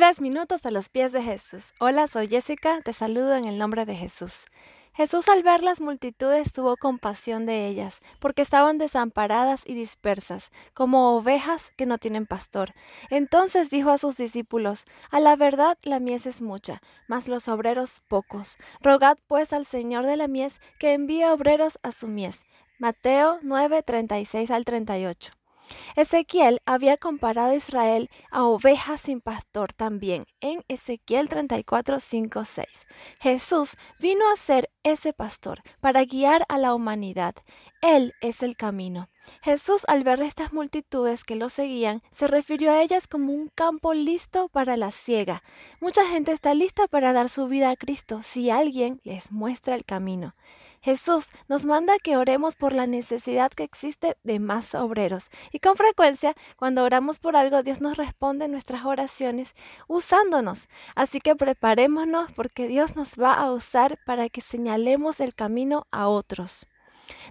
Tres minutos a los pies de Jesús. Hola, soy Jessica, te saludo en el nombre de Jesús. Jesús al ver las multitudes tuvo compasión de ellas, porque estaban desamparadas y dispersas, como ovejas que no tienen pastor. Entonces dijo a sus discípulos, A la verdad la mies es mucha, mas los obreros pocos. Rogad pues al Señor de la mies que envíe obreros a su mies. Mateo 9, 36 al 38. Ezequiel había comparado a Israel a ovejas sin pastor también en Ezequiel 34, 5, 6. Jesús vino a ser ese pastor para guiar a la humanidad. Él es el camino. Jesús al ver estas multitudes que lo seguían, se refirió a ellas como un campo listo para la ciega. Mucha gente está lista para dar su vida a Cristo si alguien les muestra el camino. Jesús nos manda que oremos por la necesidad que existe de más obreros. Y con frecuencia, cuando oramos por algo, Dios nos responde nuestras oraciones usándonos. Así que preparémonos porque Dios nos va a usar para que señalemos el camino a otros.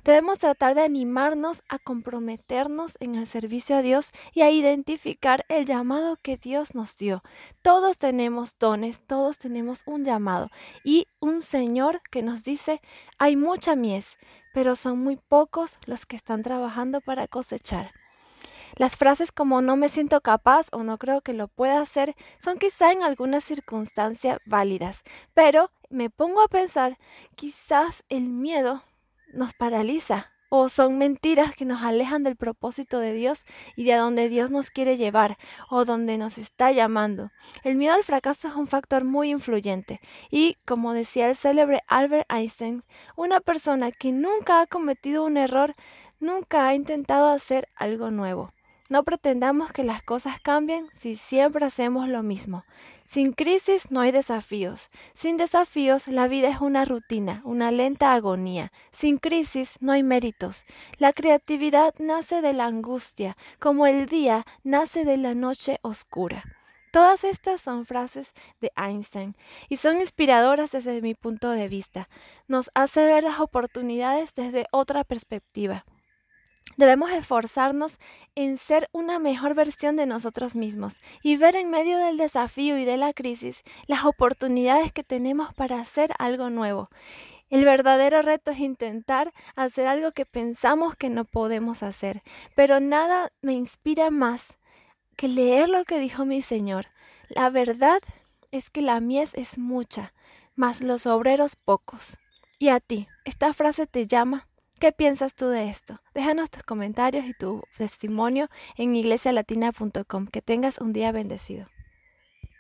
Debemos tratar de animarnos a comprometernos en el servicio a Dios y a identificar el llamado que Dios nos dio. Todos tenemos dones, todos tenemos un llamado y un Señor que nos dice, hay mucha mies, pero son muy pocos los que están trabajando para cosechar. Las frases como no me siento capaz o no creo que lo pueda hacer son quizá en alguna circunstancia válidas, pero me pongo a pensar, quizás el miedo nos paraliza o son mentiras que nos alejan del propósito de Dios y de a donde Dios nos quiere llevar o donde nos está llamando. El miedo al fracaso es un factor muy influyente y, como decía el célebre Albert Einstein, una persona que nunca ha cometido un error nunca ha intentado hacer algo nuevo. No pretendamos que las cosas cambien si siempre hacemos lo mismo. Sin crisis no hay desafíos. Sin desafíos la vida es una rutina, una lenta agonía. Sin crisis no hay méritos. La creatividad nace de la angustia, como el día nace de la noche oscura. Todas estas son frases de Einstein y son inspiradoras desde mi punto de vista. Nos hace ver las oportunidades desde otra perspectiva. Debemos esforzarnos en ser una mejor versión de nosotros mismos y ver en medio del desafío y de la crisis las oportunidades que tenemos para hacer algo nuevo. El verdadero reto es intentar hacer algo que pensamos que no podemos hacer, pero nada me inspira más que leer lo que dijo mi Señor. La verdad es que la mies es mucha, mas los obreros pocos. Y a ti, ¿esta frase te llama? ¿Qué piensas tú de esto? Déjanos tus comentarios y tu testimonio en iglesialatina.com. Que tengas un día bendecido.